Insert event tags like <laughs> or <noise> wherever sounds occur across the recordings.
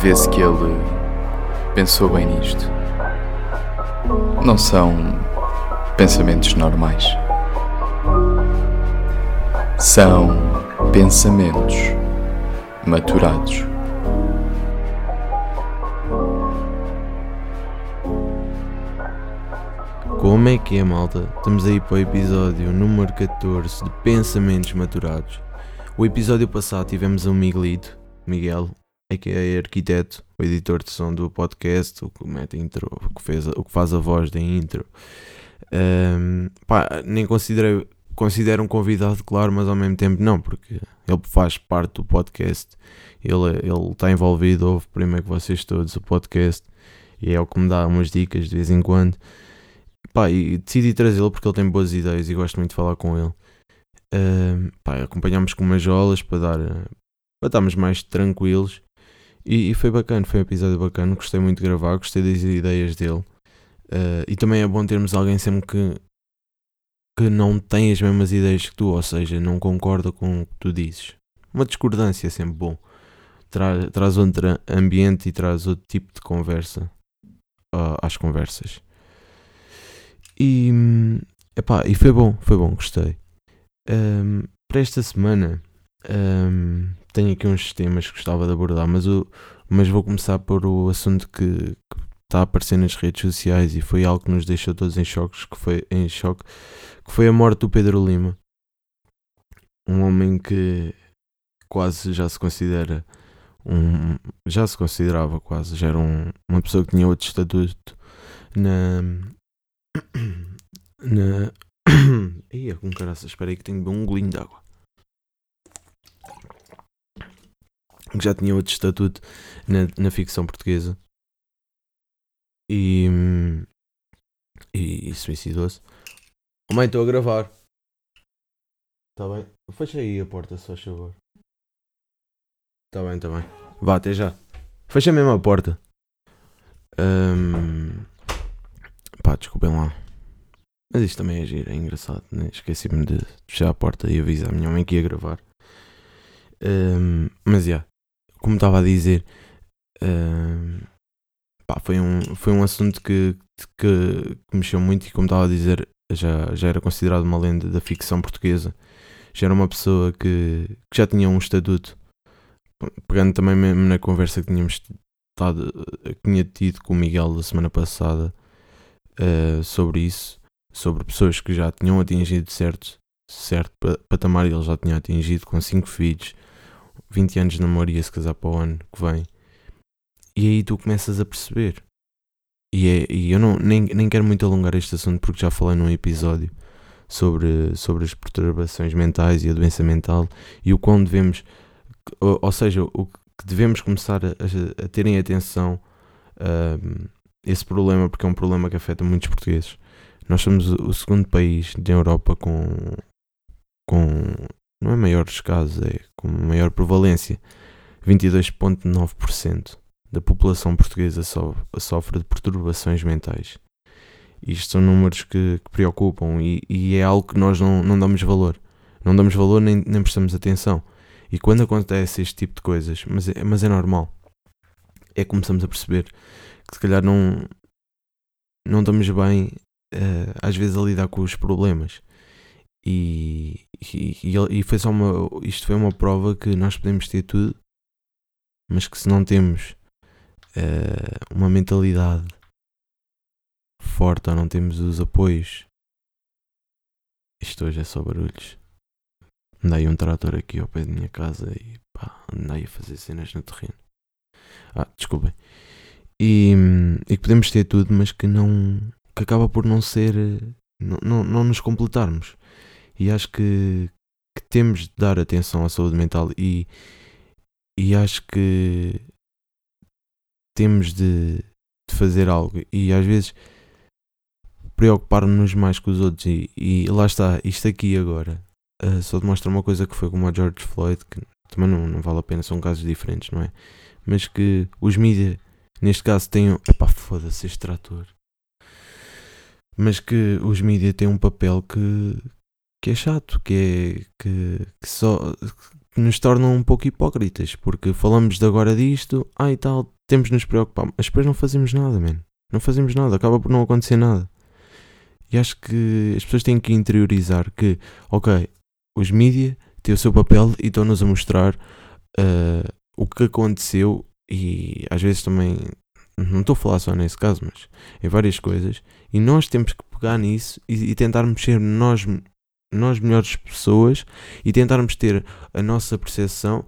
vê-se que ele pensou bem nisto. Não são pensamentos normais. São pensamentos maturados. Como é que é, malta? Estamos aí para o episódio número 14 de Pensamentos Maturados. O episódio passado tivemos um Miguelito, Miguel, que é arquiteto, o editor de som do podcast, o que mete intro, o que, fez, o que faz a voz da intro. Um, pá, nem considerei, considero um convidado, claro, mas ao mesmo tempo não, porque ele faz parte do podcast, ele, ele está envolvido, ouve primeiro que vocês todos o podcast e é o que me dá umas dicas de vez em quando. Pá, e decidi trazê-lo porque ele tem boas ideias e gosto muito de falar com ele. Uh, pá, acompanhámos com umas jolas para dar para estarmos mais tranquilos e, e, foi bacana, foi um episódio bacana, gostei muito de gravar, gostei das ideias dele uh, e também é bom termos alguém sempre que que não tem as mesmas ideias que tu, ou seja, não concorda com o que tu dizes. Uma discordância é sempre bom. Tra traz outro ambiente e traz outro tipo de conversa uh, às conversas. E, epá, e foi bom, foi bom, gostei. Um, para esta semana um, tenho aqui uns temas que gostava de abordar, mas, o, mas vou começar por o assunto que, que está a aparecer nas redes sociais e foi algo que nos deixou todos em choques, que foi em choque, que foi a morte do Pedro Lima. Um homem que quase já se considera um, já se considerava quase, já era um, uma pessoa que tinha outro estatuto na <coughs> na. <coughs> Ia com caraças, espera aí que tenho um golinho de água. Que já tinha outro estatuto na, na ficção portuguesa. E. E, e suicidou-se. Oh, mãe, estou a gravar. Está bem? Fecha aí a porta, só favor. Está bem, está bem. Vá, até já. Fecha mesmo a porta. Um... Pá, desculpem lá. Mas isto também é giro, é engraçado, né? Esqueci-me de fechar a porta e avisar a minha mãe que ia gravar. Um, mas já, yeah, como estava a dizer, um, pá, foi, um, foi um assunto que, que, que mexeu muito e como estava a dizer, já, já era considerado uma lenda da ficção portuguesa. Já era uma pessoa que, que já tinha um estatuto. Pegando também mesmo na conversa que tínhamos estado, que tinha tido com o Miguel da semana passada uh, sobre isso sobre pessoas que já tinham atingido certo, certo patamar ele já tinha atingido com 5 filhos, 20 anos de namoro e se casar para o ano que vem. E aí tu começas a perceber. E, é, e eu não, nem, nem quero muito alongar este assunto porque já falei num episódio sobre, sobre as perturbações mentais e a doença mental e o quão devemos, ou, ou seja, o que devemos começar a, a, a terem atenção a esse problema, porque é um problema que afeta muitos portugueses. Nós somos o segundo país da Europa com, com não é maiores casos, é com maior prevalência. 22,9% da população portuguesa sofre de perturbações mentais. Isto são números que, que preocupam e, e, é algo que nós não, não damos valor. Não damos valor nem, nem prestamos atenção. E quando acontece este tipo de coisas, mas é, mas é normal, é que começamos a perceber que se calhar não, não estamos bem uh, às vezes a lidar com os problemas. E, e, e, foi só uma, isto foi uma prova que nós podemos ter tudo, mas que se não temos uh, uma mentalidade forte ou não temos os apoios, isto hoje é só barulhos. Andei um trator aqui ao pé da minha casa e pá, andei a fazer cenas no terreno. Ah, desculpem. E, e que podemos ter tudo, mas que não, que acaba por não ser. não, não, não nos completarmos. E acho que, que temos de dar atenção à saúde mental e, e acho que temos de, de fazer algo e às vezes preocupar-nos mais com os outros e, e, lá está, isto aqui agora uh, só demonstra uma coisa que foi como a George Floyd, que também não, não vale a pena, são casos diferentes, não é? Mas que os mídias, neste caso, tenham. Epá, foda-se este trator mas que os mídias têm um papel que, que é chato, que é que, que só que nos tornam um pouco hipócritas, porque falamos de agora disto, ah e tal, temos de nos preocupar, mas depois não fazemos nada, mano. Não fazemos nada, acaba por não acontecer nada. E acho que as pessoas têm que interiorizar que, ok, os mídias têm o seu papel e estão-nos a mostrar uh, o que aconteceu e às vezes também, não estou a falar só nesse caso, mas em várias coisas, e nós temos que pegar nisso e, e tentarmos ser nós, nós melhores pessoas e tentarmos ter a nossa percepção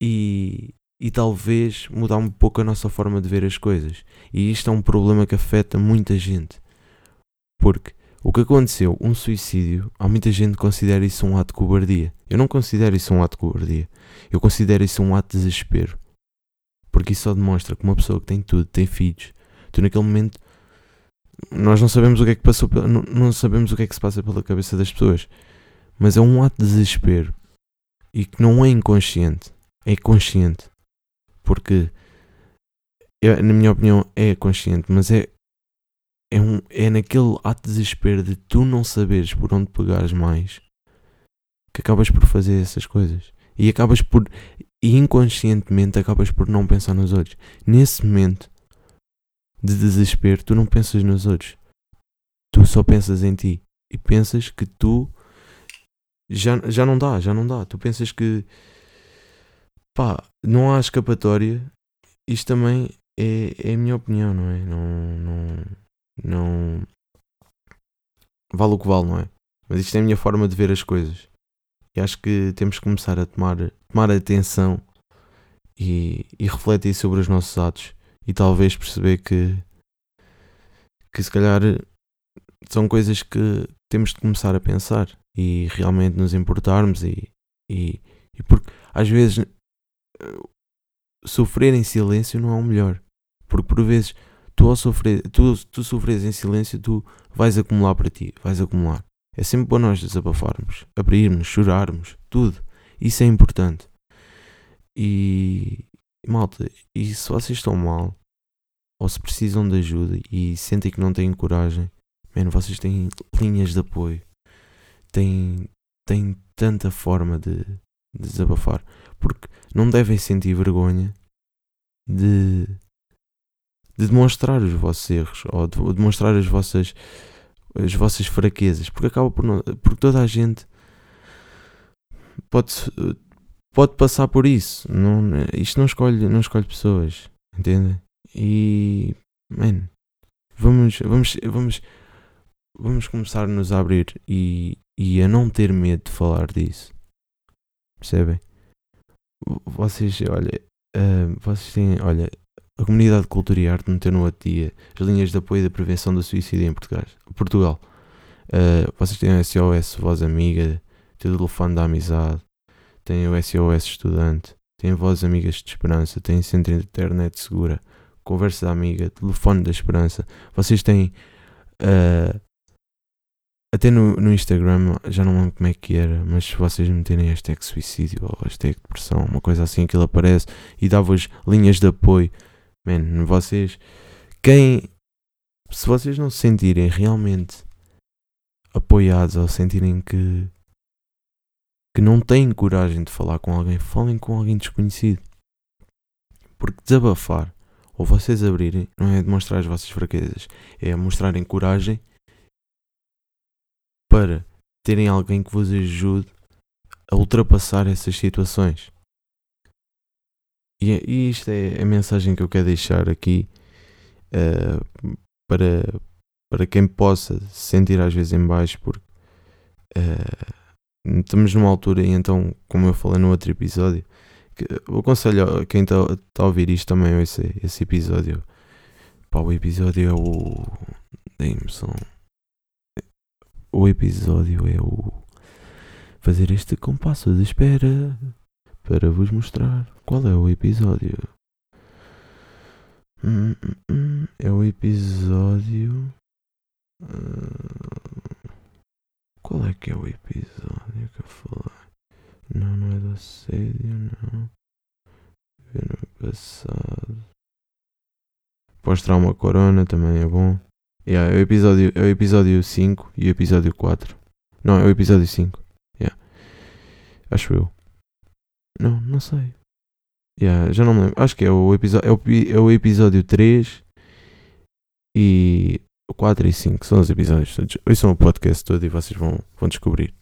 e, e talvez mudar um pouco a nossa forma de ver as coisas. E isto é um problema que afeta muita gente. Porque o que aconteceu, um suicídio, há muita gente que considera isso um ato de cobardia. Eu não considero isso um ato de cobardia. Eu considero isso um ato de desespero. Porque isso só demonstra que uma pessoa que tem tudo, tem filhos, tu naquele momento nós não sabemos o que é que passou, não, não sabemos o que é que se passa pela cabeça das pessoas. Mas é um ato de desespero e que não é inconsciente, é consciente. Porque, eu, na minha opinião, é consciente, mas é, é, um, é naquele ato de desespero de tu não saberes por onde pegares mais que acabas por fazer essas coisas. E acabas por, e inconscientemente, acabas por não pensar nos outros. Nesse momento de desespero, tu não pensas nos outros. Tu só pensas em ti. E pensas que tu já, já não dá, já não dá. Tu pensas que pá, não há escapatória. Isto também é, é a minha opinião, não é? Não, não, não vale o que vale, não é? Mas isto é a minha forma de ver as coisas. E acho que temos que começar a tomar, tomar atenção e, e refletir sobre os nossos atos e talvez perceber que, que se calhar são coisas que temos de começar a pensar e realmente nos importarmos e, e, e porque às vezes sofrer em silêncio não é o melhor. Porque por vezes tu ao sofrer, tu, tu sofres em silêncio, tu vais acumular para ti, vais acumular. É sempre bom nós desabafarmos, abrirmos, chorarmos, tudo. Isso é importante. E malta, e se vocês estão mal, ou se precisam de ajuda e sentem que não têm coragem, mano, vocês têm linhas de apoio. Têm, têm tanta forma de, de desabafar. Porque não devem sentir vergonha de, de demonstrar os vossos erros ou de, de demonstrar as vossas, as vossas fraquezas. Porque acaba por não, porque toda a gente pode, pode passar por isso. Não, isto não escolhe, não escolhe pessoas, entendem? E, man, vamos, vamos, vamos, vamos começar a nos abrir e, e a não ter medo de falar disso. Percebem? Vocês, olha, uh, vocês têm, olha, a comunidade de cultura e arte meteu no outro dia as linhas de apoio da prevenção do suicídio em Portugal. Portugal. Uh, vocês têm o SOS Voz Amiga, o telefone da amizade, tem o SOS Estudante, tem Voz Amigas de Esperança, tem Centro de Internet Segura, Conversa da Amiga, Telefone da Esperança. Vocês têm uh, até no, no Instagram, já não lembro como é que era, mas se vocês meterem hashtag suicídio ou hashtag depressão, uma coisa assim, aquilo aparece e dá-vos linhas de apoio. Man, vocês. Quem. Se vocês não se sentirem realmente apoiados ou sentirem que. Que não têm coragem de falar com alguém, falem com alguém desconhecido. Porque desabafar ou vocês abrirem não é demonstrar as vossas fraquezas, é mostrarem coragem para terem alguém que vos ajude a ultrapassar essas situações. E, é, e isto é a mensagem que eu quero deixar aqui uh, para, para quem possa se sentir às vezes em baixo, porque uh, estamos numa altura, e então, como eu falei no outro episódio, que, eu aconselho a quem está tá a ouvir isto também esse, esse episódio. Pá, o episódio é o. Dei-me o episódio é o fazer este compasso de espera para vos mostrar qual é o episódio. Hum, hum, hum. É o episódio. Uh, qual é que é o episódio que eu falei? Não, não é do assédio, não. Ver no passado. Pós-trauma corona também é bom. Yeah, é o episódio, é o episódio 5 e o episódio 4. Não, é o episódio 5. Yeah. Acho eu. Não sei. Yeah, já não me lembro. Acho que é o episódio, é o, é o episódio 3 e o 4 e 5 são os episódios. Hoje são o podcast todo e vocês vão, vão descobrir.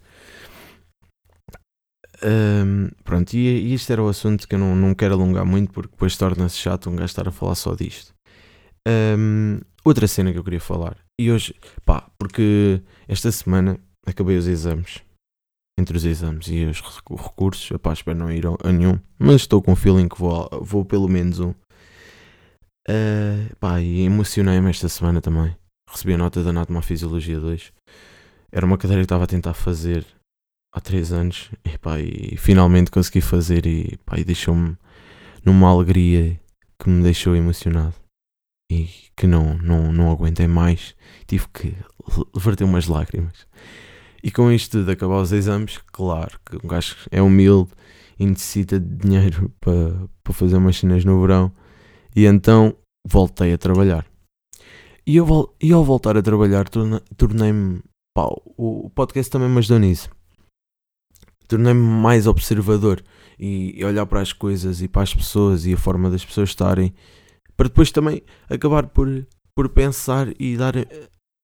Um, pronto, e, e este era o assunto que eu não, não quero alongar muito porque depois torna-se chato um gajo estar a falar só disto. Um, outra cena que eu queria falar, e hoje, pá, porque esta semana acabei os exames, entre os exames e os recursos, pá, espero não ir a nenhum, mas estou com o feeling que vou, vou pelo menos um. Uh, pá, e emocionei-me esta semana também. Recebi a nota da Fisiologia 2. Era uma cadeira que estava a tentar fazer há 3 anos e, pá, e finalmente consegui fazer e, e deixou-me numa alegria que me deixou emocionado e que não, não, não aguentei mais. Tive que verter umas lágrimas. E com isto de acabar os exames, claro que um gajo é humilde e necessita de dinheiro <laughs> para, para fazer umas cenas no verão. E então voltei a trabalhar. E, eu, e ao voltar a trabalhar, tornei-me. O podcast também me ajudou nisso. Tornei-me mais observador e, olhar para as coisas e para as pessoas e a forma das pessoas estarem para depois também acabar por, por pensar e dar.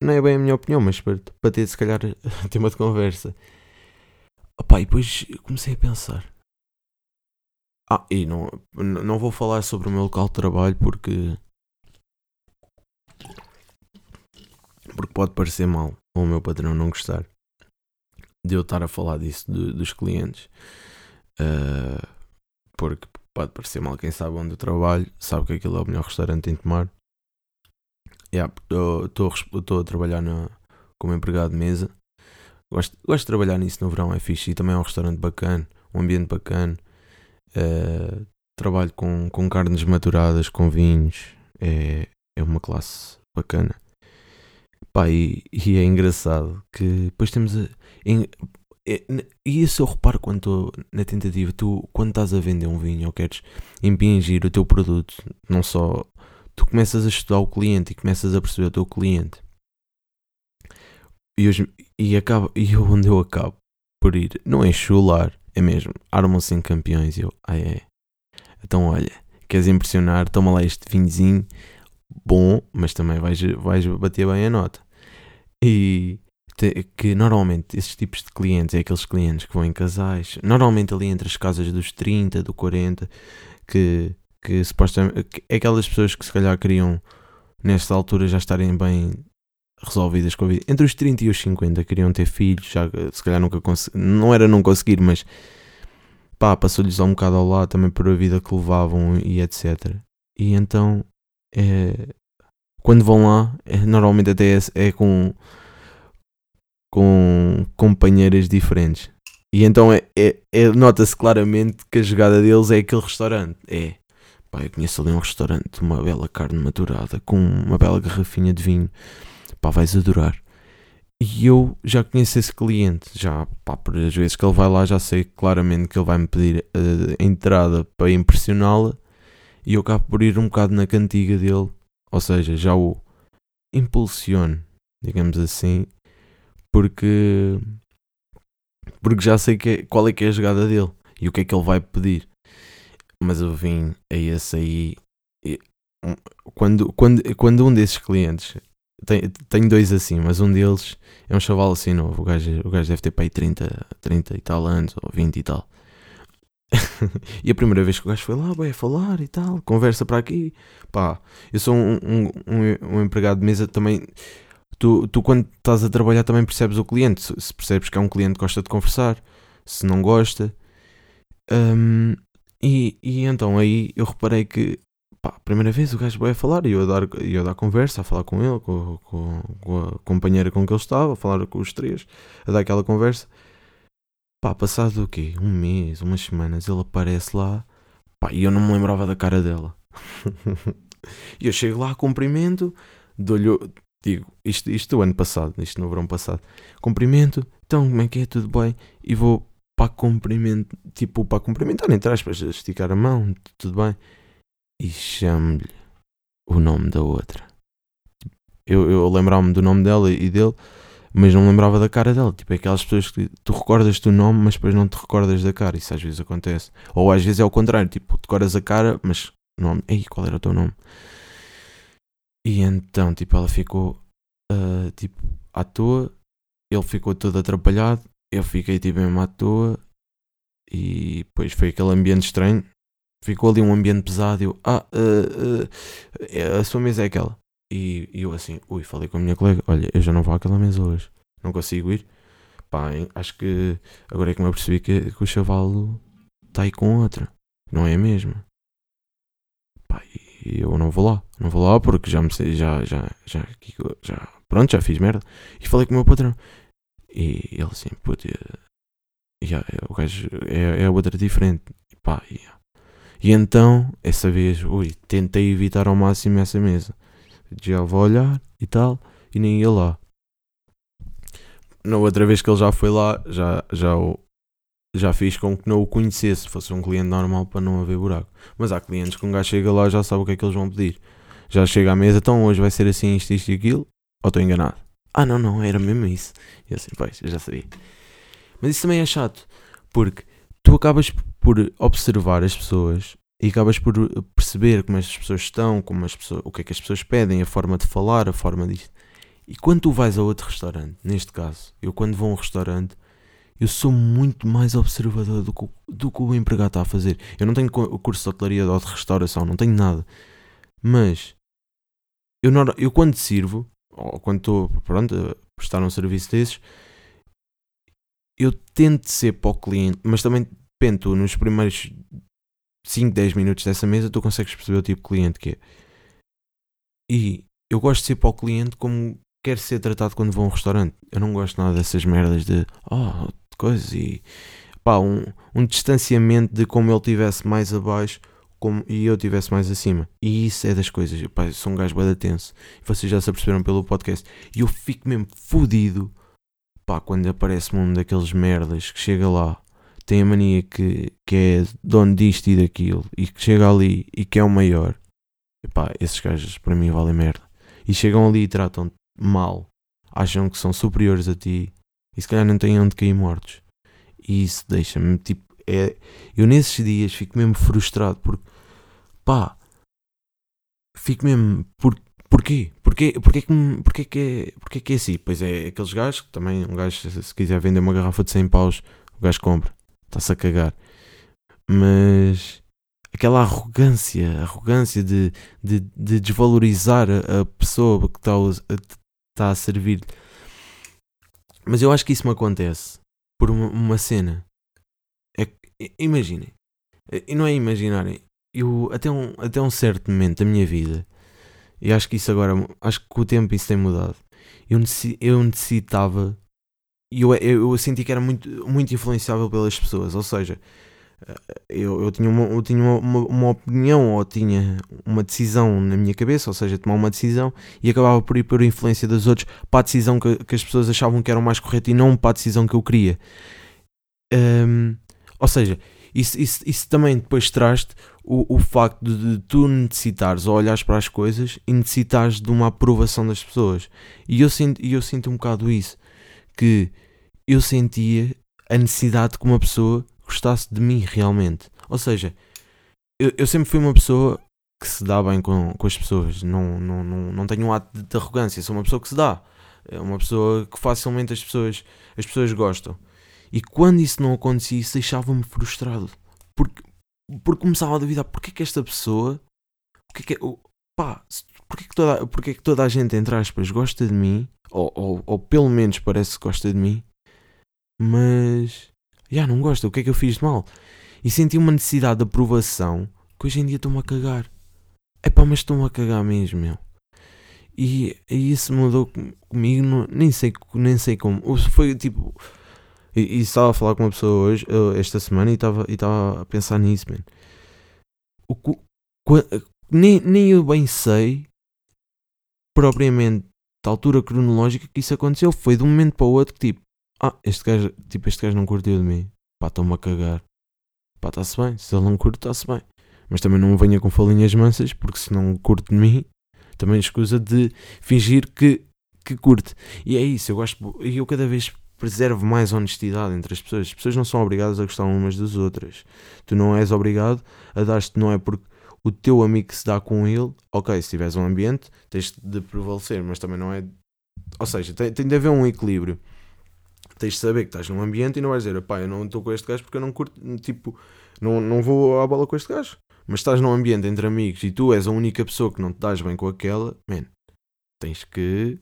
Não é bem a minha opinião, mas para, para ter se calhar <laughs> tema de conversa. Opa, e depois comecei a pensar. Ah, e não, não vou falar sobre o meu local de trabalho porque. Porque pode parecer mal ou o meu patrão não gostar de eu estar a falar disso dos clientes. Uh, porque pode parecer mal quem sabe onde eu trabalho, sabe que aquilo é o melhor restaurante em tomar. Estou a trabalhar na, como empregado de mesa. Gosto, gosto de trabalhar nisso no verão, é fixe. E também é um restaurante bacana, um ambiente bacana. Uh, trabalho com, com carnes maturadas, com vinhos. É, é uma classe bacana. Pá, e, e é engraçado que depois temos. A, em, é, e isso eu reparo quando estou na tentativa, tu quando estás a vender um vinho ou queres impingir o teu produto, não só tu começas a estudar o cliente e começas a perceber o teu cliente. E, hoje, e, acaba, e <laughs> onde eu acabo por ir, não é chular, é mesmo, armam-se em campeões. E eu, ah é. Então olha, queres impressionar, toma lá este vinhozinho bom, mas também vais, vais bater bem a nota. E, que normalmente esses tipos de clientes é aqueles clientes que vão em casais, normalmente ali entre as casas dos 30, do 40, que, que supostamente aquelas pessoas que se calhar queriam nesta altura já estarem bem resolvidas com a vida. Entre os 30 e os 50 queriam ter filhos, já se calhar nunca não era não conseguir, mas pá, passou-lhes um bocado ao lado também por a vida que levavam e etc. E então é, quando vão lá, é, normalmente até é, é com com companheiras diferentes. E então é, é, é nota-se claramente que a jogada deles é aquele restaurante. É, pá, eu conheço ali um restaurante, uma bela carne maturada, com uma bela garrafinha de vinho. Pá, vais adorar. E eu já conheço esse cliente, já, pá, por as vezes que ele vai lá, já sei claramente que ele vai me pedir a entrada para impressioná-la. E eu acabo por ir um bocado na cantiga dele, ou seja, já o impulsiono, digamos assim, porque porque já sei é, qual é que é a jogada dele e o que é que ele vai pedir. Mas eu vim a esse aí quando, quando, quando um desses clientes tem, tenho dois assim, mas um deles é um chaval assim novo. O gajo, o gajo deve ter para aí 30, 30 e tal anos, ou 20 e tal. E a primeira vez que o gajo foi lá, vai falar e tal, conversa para aqui. Pá, eu sou um, um, um, um empregado de mesa também tu, tu quando estás a trabalhar também percebes o cliente. Se percebes que é um cliente que gosta de conversar, se não gosta. Um, e, e então aí eu reparei que pá, primeira vez o gajo vai a falar e eu a dar, eu a dar conversa, a falar com ele, com, com, com, a companheira com que ele estava, a falar com os três, a dar aquela conversa. Pá, passado o quê? Um mês, umas semanas, ele aparece lá pá, e eu não me lembrava da cara dela. <laughs> e eu chego lá, cumprimento, dou-lhe Digo, isto, isto do ano passado, isto no verão passado. Cumprimento, então como é que é? Tudo bem? E vou para cumprimento, tipo, para cumprimentar, entre aspas, esticar a mão, tudo bem? E chamo-lhe o nome da outra. Eu, eu lembrar-me do nome dela e dele, mas não lembrava da cara dela. Tipo, é aquelas pessoas que tu recordas do nome, mas depois não te recordas da cara. Isso às vezes acontece. Ou às vezes é o contrário, tipo, decoras a cara, mas nome. Ei, qual era o teu nome? E então, tipo, ela ficou uh, tipo à toa, ele ficou todo atrapalhado, eu fiquei tipo mesmo à toa e depois foi aquele ambiente estranho. Ficou ali um ambiente pesado. Eu, ah, uh, uh, a sua mesa é aquela. E, e, eu assim, ui, falei com a minha colega: olha, eu já não vou àquela mesa hoje, não consigo ir. Pá, acho que agora é que me apercebi que, que o chavalo está aí com outra, não é a mesma. Pá, e eu não vou lá, não vou lá porque já me já, já, já, já, pronto, já fiz merda. E falei com o meu patrão. E ele assim, puto, o gajo é, é outra diferente. Pá. E então, essa vez, ui, tentei evitar ao máximo essa mesa. Já vou olhar e tal, e nem ia lá. Na outra vez que ele já foi lá, já, já, já fiz com que não o conhecesse, fosse um cliente normal para não haver buraco. Mas há clientes que um gajo chega lá já sabe o que é que eles vão pedir. Já chega à mesa, então hoje vai ser assim, isto, isto e aquilo, ou estou enganado? Ah, não, não, era mesmo isso. E assim, pois, já sabia. Mas isso também é chato, porque tu acabas por observar as pessoas e acabas por perceber como as pessoas estão, como as pessoas, o que é que as pessoas pedem, a forma de falar, a forma disto. E quando tu vais a outro restaurante, neste caso, eu quando vou a um restaurante, eu sou muito mais observador do que, do que o empregado está a fazer. Eu não tenho o curso de hotelaria ou de restauração, não tenho nada. Mas eu, eu quando sirvo, ou quando estou pronto, a prestar um serviço desses, eu tento ser para o cliente, mas também tu, nos primeiros 5, 10 minutos dessa mesa, tu consegues perceber o tipo de cliente que é. E eu gosto de ser para o cliente como quer ser tratado quando vou a um restaurante. Eu não gosto nada dessas merdas de oh, coisas e pá, um, um distanciamento de como ele estivesse mais abaixo como, e eu estivesse mais acima. E isso é das coisas. Pá, eu sou um gajo bada tenso. Vocês já se aperceberam pelo podcast. E eu fico mesmo fodido pá, quando aparece um daqueles merdas que chega lá, tem a mania que, que é dono disto e daquilo, e que chega ali e que é o maior, e pá, esses gajos para mim valem merda. E chegam ali e tratam-te mal, acham que são superiores a ti, e se calhar não têm onde cair mortos. E isso deixa-me, tipo, é, eu nesses dias fico mesmo frustrado porque, pá, fico mesmo, porque Porquê? Porquê, porquê, que, porquê, que é, porquê que é assim? Pois é, aqueles gajos que também, um gajo, se quiser vender uma garrafa de 100 paus, o gajo compra. Está-se a cagar. Mas aquela arrogância, arrogância de, de, de desvalorizar a, pessoa que está a, está a servir. Mas eu acho que isso me acontece por uma, uma cena. É, imaginem. E não é imaginarem. Eu, até, um, até um certo momento da minha vida, e acho que isso agora, acho que com o tempo isso tem mudado. Eu necessitava, e eu, eu, eu, senti que era muito, muito influenciável pelas pessoas, ou seja, eu, eu tinha, uma, eu tinha uma, uma, uma, opinião ou tinha uma decisão na minha cabeça, ou seja, tomar uma decisão e acabava por ir por influência dos outros para a decisão que, que as pessoas achavam que era o mais correto e não para a decisão que eu queria. Um, ou seja, isso, isso, isso também depois traz-te o, o facto de, de, tu necessitares ou olhares para as coisas e necessitares de uma aprovação das pessoas. E eu sinto, eu sinto um bocado isso, que eu sentia a necessidade de que uma pessoa gostasse de mim realmente. Ou seja, eu, eu sempre fui uma pessoa que se dá bem com, com as pessoas, não, não, não, não tenho um ato de, de arrogância, sou uma pessoa que se dá. É uma pessoa que facilmente as pessoas, as pessoas gostam. E quando isso não acontecia, isso deixava-me frustrado. Porque, porque começava a duvidar: porque é que esta pessoa. Porque que, pá, porque é que toda, porque que toda a gente, entre aspas, gosta de mim? Ou, ou, ou pelo menos parece que gosta de mim. Mas. Já não gosta, o que é que eu fiz de mal? E senti uma necessidade de aprovação que hoje em dia estou-me a cagar. É pá, mas estou-me a cagar mesmo, meu. E, e isso mudou comigo, não, nem, sei, nem sei como. Foi tipo e, e estava a falar com uma pessoa hoje, esta semana, e estava, e estava a pensar nisso, man. O, nem, nem eu bem sei, propriamente, da altura cronológica que isso aconteceu. Foi de um momento para o outro que, tipo, ah, este gajo, tipo, este gajo não curtiu de mim. Pá, estou-me a cagar. Pá, está-se bem. Se ele não curte, está-se bem. Mas também não venha com falinhas mansas, porque se não curte de mim, também escusa de fingir que, que curte. E é isso, eu gosto, e eu cada vez preservo mais honestidade entre as pessoas. As pessoas não são obrigadas a gostar umas das outras. Tu não és obrigado a dar-te, não é porque o teu amigo se dá com ele, ok, se tiveres um ambiente, tens de prevalecer, mas também não é. Ou seja, tem, tem de haver um equilíbrio. Tens de saber que estás num ambiente e não vais dizer, pá, eu não estou com este gajo porque eu não curto, tipo, não, não vou à bola com este gajo. Mas estás num ambiente entre amigos e tu és a única pessoa que não te dás bem com aquela, man, tens que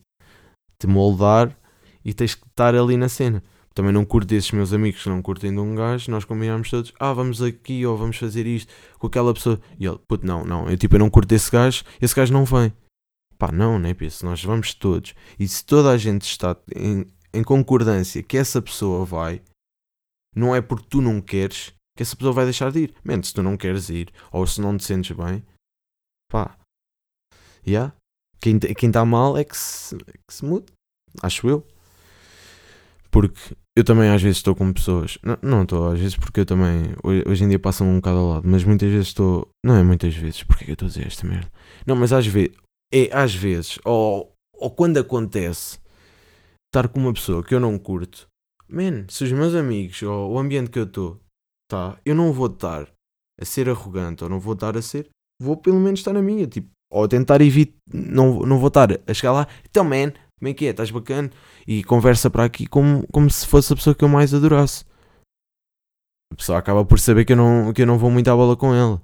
te moldar e tens que estar ali na cena. Também não curto esses meus amigos que não curtem de um gajo, nós combinamos todos, ah, vamos aqui ou vamos fazer isto com aquela pessoa. E ele, puto, não, não, eu tipo, eu não curto esse gajo, esse gajo não vem. Pá, não, né, penso, nós vamos todos. E se toda a gente está em, em concordância que essa pessoa vai, não é porque tu não queres que essa pessoa vai deixar de ir. Mente, se tu não queres ir ou se não te sentes bem, pá, yeah. quem está mal é que se, que se mude, acho eu. Porque eu também às vezes estou com pessoas. Não estou, às vezes porque eu também. Hoje em dia passam um bocado ao lado, mas muitas vezes estou. Não é muitas vezes, porque é que eu estou a dizer esta merda? Não, mas às vezes. É às vezes, ou, ou quando acontece estar com uma pessoa que eu não curto, man, se os meus amigos ou o ambiente que eu estou, tá, eu não vou estar a ser arrogante ou não vou estar a ser. Vou pelo menos estar na minha, tipo, ou tentar evitar. Não, não vou estar a chegar lá, então, man, como é que é? Estás bacana? E conversa para aqui como, como se fosse a pessoa que eu mais adorasse. A pessoa acaba por saber que eu não, que eu não vou muito à bola com ela.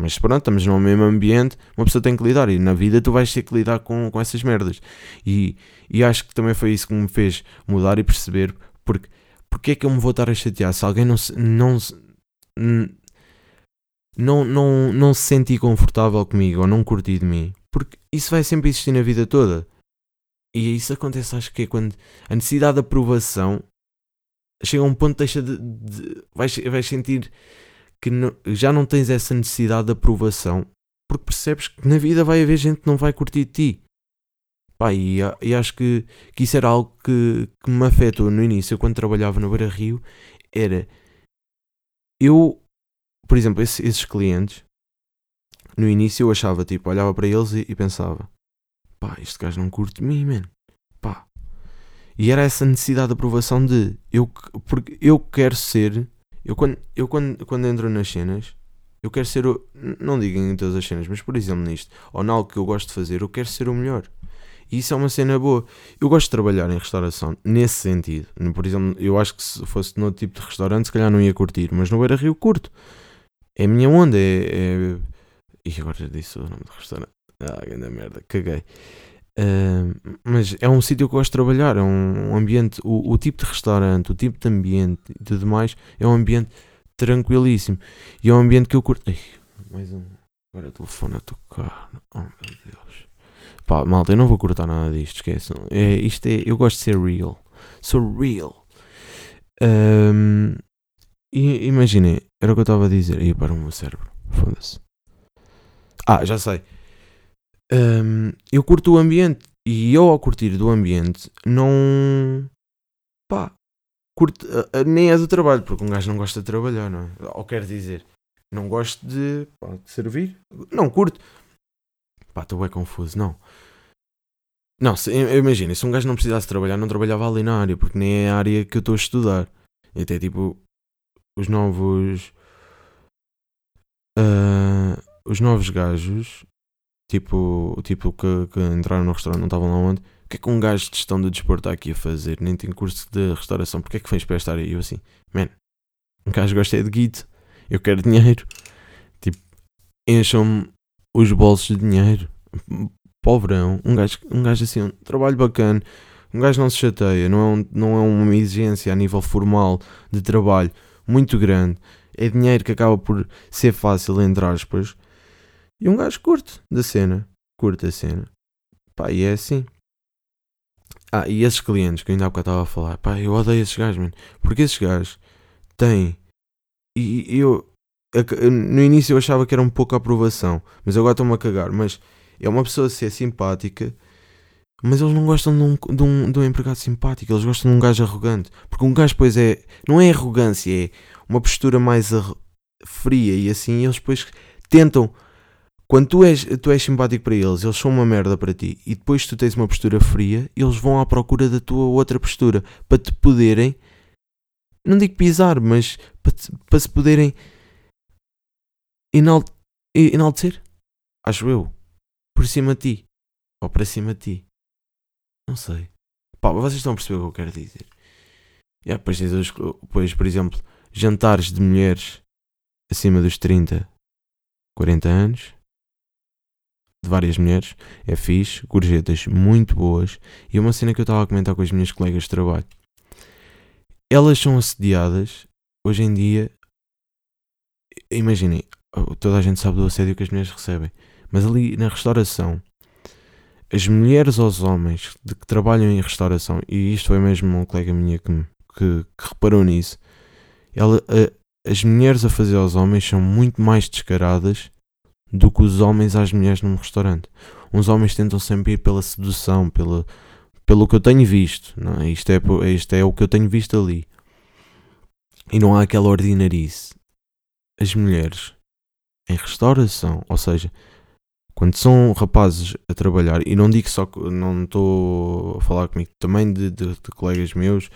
Mas pronto, estamos no mesmo ambiente, uma pessoa tem que lidar. E na vida tu vais ter que lidar com, com essas merdas. E, e acho que também foi isso que me fez mudar e perceber porque, porque é que eu me vou estar a chatear se alguém não se, não, não, não, não se sentir confortável comigo ou não curtir de mim. Porque isso vai sempre existir na vida toda. E isso acontece, acho que é quando a necessidade de aprovação chega a um ponto deixa de. de vais, vais sentir que não, já não tens essa necessidade de aprovação porque percebes que na vida vai haver gente que não vai curtir de ti. Pá, e, e acho que, que isso era algo que, que me afetou no início, quando trabalhava no Beira Rio. Era eu, por exemplo, esse, esses clientes, no início eu achava, tipo, olhava para eles e, e pensava: pá, este gajo não curte mim, man. Pá. E era essa necessidade de aprovação de eu, porque eu quero ser, eu quando, eu quando, quando entro nas cenas, eu quero ser, o, não digo em todas as cenas, mas por exemplo nisto, ou em algo que eu gosto de fazer, eu quero ser o melhor. E isso é uma cena boa. Eu gosto de trabalhar em restauração nesse sentido. Por exemplo, eu acho que se fosse no tipo de restaurante, se calhar não ia curtir, mas no Beira Rio curto. É a minha onda. É, é... E agora já disse o nome do restaurante. Ah, grande merda, caguei. Uh, mas é um sítio que eu gosto de trabalhar, é um, ambiente, o, o, tipo de restaurante, o tipo de ambiente e tudo mais, é um ambiente tranquilíssimo. E é um ambiente que eu curto. Ai, mais um. Agora o telefone a tocar. Oh meu Deus. Pá, malta, eu não vou cortar nada disto, esqueçam. É, isto é, eu gosto de ser real. Sou real. Um, Imaginem, era o que eu estava a dizer. Ia para o meu cérebro. Foda-se. Ah, já sei um, eu curto o ambiente e eu ao curtir do ambiente não pá, curto, uh, nem é do trabalho, porque um gajo não gosta de trabalhar, não é? Ou quer dizer, não gosto de, pá, de servir, não curto, pá, estou bem confuso, não. Não, se, imagina, se um gajo não precisasse trabalhar, não trabalhava ali na área, porque nem é a área que eu estou a estudar. E até tipo, os novos. Uh, os novos gajos Tipo, tipo que, que entraram no restaurante, não estavam lá onde. O que é que um gajo de gestão de desporto está aqui a fazer? Nem tem curso de restauração. Porquê é que fez para estar aí? Eu assim, man, um gajo gosta é de guito. Eu quero dinheiro. Tipo, encham-me os bolsos de dinheiro. Pobrão. Um gajo, um gajo assim, um trabalho bacana. Um gajo não se chateia. Não é, um, não é uma exigência a nível formal de trabalho muito grande. É dinheiro que acaba por ser fácil, entre aspas e um gajo curte da cena. Curte a cena. Pá, e é assim. Ah, e esses clientes que ainda há bocado estava a falar. Pá, eu odeio esses gajos, mano. Porque esses gajos têm. E eu. No início eu achava que era um pouco a aprovação. Mas agora estou-me a cagar. Mas é uma pessoa ser simpática. Mas eles não gostam de um, de, um, de um empregado simpático. Eles gostam de um gajo arrogante. Porque um gajo, pois é. Não é arrogância, é uma postura mais fria e assim. E eles depois tentam quando tu és, tu és simpático para eles, eles são uma merda para ti, e depois tu tens uma postura fria, eles vão à procura da tua outra postura para te poderem, não digo pisar, mas para, para se poderem enal, enaltecer, acho eu, por cima de ti, ou para cima de ti. Não sei. Pá, vocês estão a perceber o que eu quero dizer. Yeah, depois, depois, por exemplo, jantares de mulheres acima dos 30, 40 anos de várias mulheres, é fixe, gorjetas muito boas e uma cena que eu estava a comentar com as minhas colegas de trabalho. Elas são assediadas hoje em dia. Imaginem, toda a gente sabe do assédio que as mulheres recebem, mas ali na restauração, as mulheres aos homens de que trabalham em restauração, e isto foi mesmo uma colega minha que, que, que reparou nisso, ela, a, as mulheres a fazer aos homens são muito mais descaradas do que os homens às mulheres num restaurante. Uns homens tentam sempre ir pela sedução, pela, pelo que eu tenho visto. Não é? Isto, é, isto é o que eu tenho visto ali. E não há aquela ordinarice. As mulheres em restauração, ou seja, quando são rapazes a trabalhar, e não digo só não estou a falar comigo, também de, de, de colegas meus,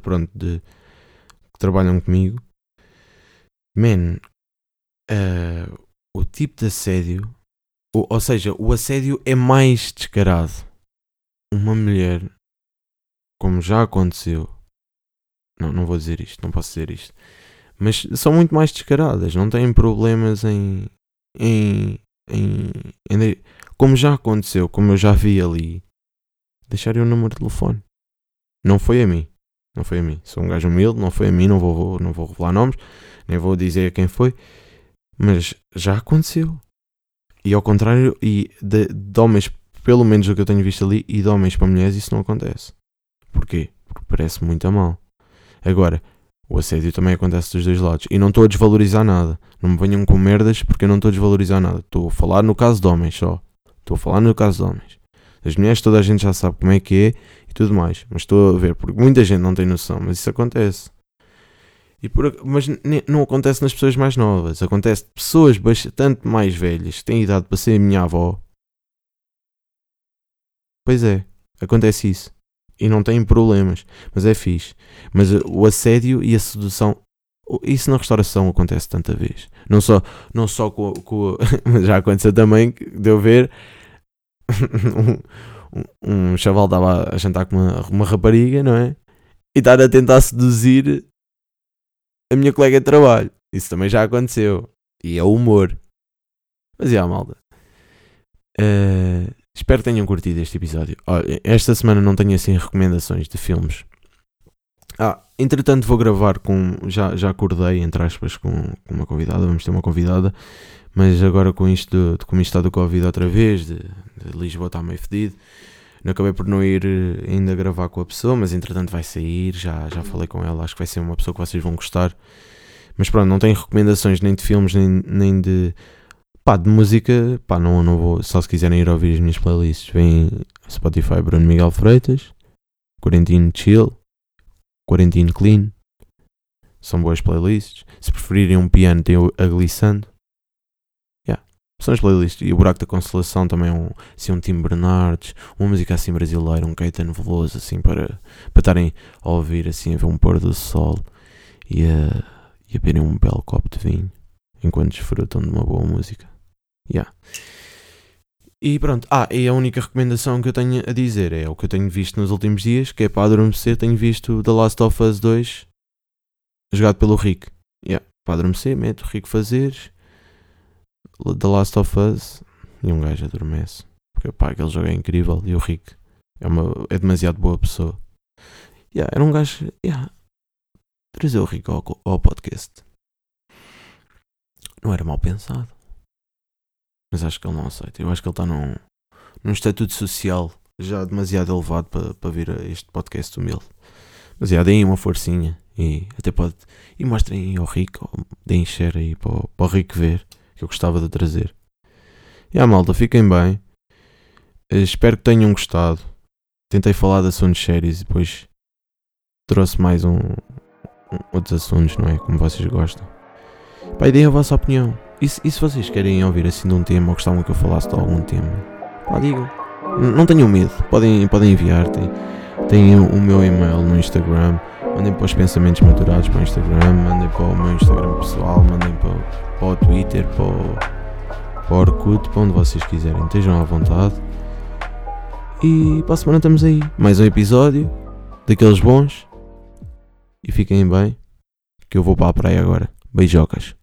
pronto, de, que trabalham comigo, man, uh, o tipo de assédio, ou, ou seja, o assédio é mais descarado. Uma mulher, como já aconteceu, não, não vou dizer isto, não posso dizer isto, mas são muito mais descaradas, não têm problemas em, em, em, em como já aconteceu, como eu já vi ali, deixarem o número de telefone. Não foi a mim. Não foi a mim. Sou um gajo humilde, não foi a mim, não vou, não vou revelar nomes, nem vou dizer quem foi. Mas já aconteceu. E ao contrário, e de, de homens, pelo menos o que eu tenho visto ali, e de homens para mulheres, isso não acontece. Porquê? Porque parece muito a mal. Agora, o assédio também acontece dos dois lados. E não estou a desvalorizar nada. Não me venham com merdas porque eu não estou a desvalorizar nada. Estou a falar no caso de homens só. Estou a falar no caso de homens. As mulheres toda a gente já sabe como é que é e tudo mais. Mas estou a ver, porque muita gente não tem noção, mas isso acontece. E por, mas não acontece nas pessoas mais novas. Acontece de pessoas bastante mais velhas que têm idade para ser a minha avó. Pois é, acontece isso. E não têm problemas. Mas é fixe. Mas o assédio e a sedução. Isso na restauração acontece tanta vez. Não só, não só com, com <laughs> já aconteceu também de eu ver. <laughs> um, um chaval estava a jantar com uma, uma rapariga, não é? E estar a tentar seduzir a minha colega de trabalho. Isso também já aconteceu. E é o humor. Mas é, a malda. Uh, espero que tenham curtido este episódio. Esta semana não tenho assim recomendações de filmes. Ah, entretanto vou gravar com. Já, já acordei, entre aspas, com, com uma convidada. Vamos ter uma convidada. Mas agora com isto de, de como isto está do Covid outra vez, de, de Lisboa está meio fedido. Não acabei por não ir eh, ainda gravar com a pessoa, mas entretanto vai sair, já, já falei com ela, acho que vai ser uma pessoa que vocês vão gostar. Mas pronto, não tenho recomendações nem de filmes, nem, nem de. pá, de música, pá, não, não vou. Só se quiserem ir ouvir as minhas playlists, vem Spotify Bruno Miguel Freitas, Quarantine Chill, Quarantine Clean. São boas playlists. Se preferirem um piano, tem o Aglissando. São as playlists. E o Buraco da Constelação também é um, assim, um Tim Bernardes, uma música assim brasileira, um Caetano Veloso, assim, para para estarem a ouvir, assim, a ver um pôr do sol e a, e a beberem um belo copo de vinho enquanto desfrutam de uma boa música. Yeah. E pronto, ah, e a única recomendação que eu tenho a dizer é o que eu tenho visto nos últimos dias, que é para adormecer, tenho visto The Last of Us 2 jogado pelo Rick. Yeah. Para adormecer, mete o Rick fazeres The Last of Us e um gajo adormece. Porque pá, aquele jogo é incrível e o Rick é, uma, é demasiado boa pessoa. Yeah, era um gajo. Yeah, trazer o Rick ao, ao podcast. Não era mal pensado. Mas acho que ele não aceita. Eu acho que ele está num, num estatuto social já demasiado elevado para, para vir a este podcast humilde. Mas já, deem uma forcinha e até pode. E mostrem ao Rick, deem share aí para, para o Rick ver que eu gostava de trazer. E a malta, fiquem bem. Eh, espero que tenham gostado. Tentei falar de assuntos sérios e depois trouxe mais um, um outros assuntos, não é? Como vocês gostam. Pai, deem a vossa opinião. E se, e se vocês querem ouvir assim de um tema ou gostavam que eu falasse de algum tema, pá, digam. Não tenham medo, podem, podem enviar. Tem o o meu e-mail no Instagram. Mandem para os pensamentos maturados para o Instagram, mandem para o meu Instagram pessoal, mandem para, para o Twitter, para o, para o Orkut, para onde vocês quiserem. Estejam à vontade. E para a semana estamos aí. Mais um episódio daqueles bons. E fiquem bem, que eu vou para a praia agora. Beijocas.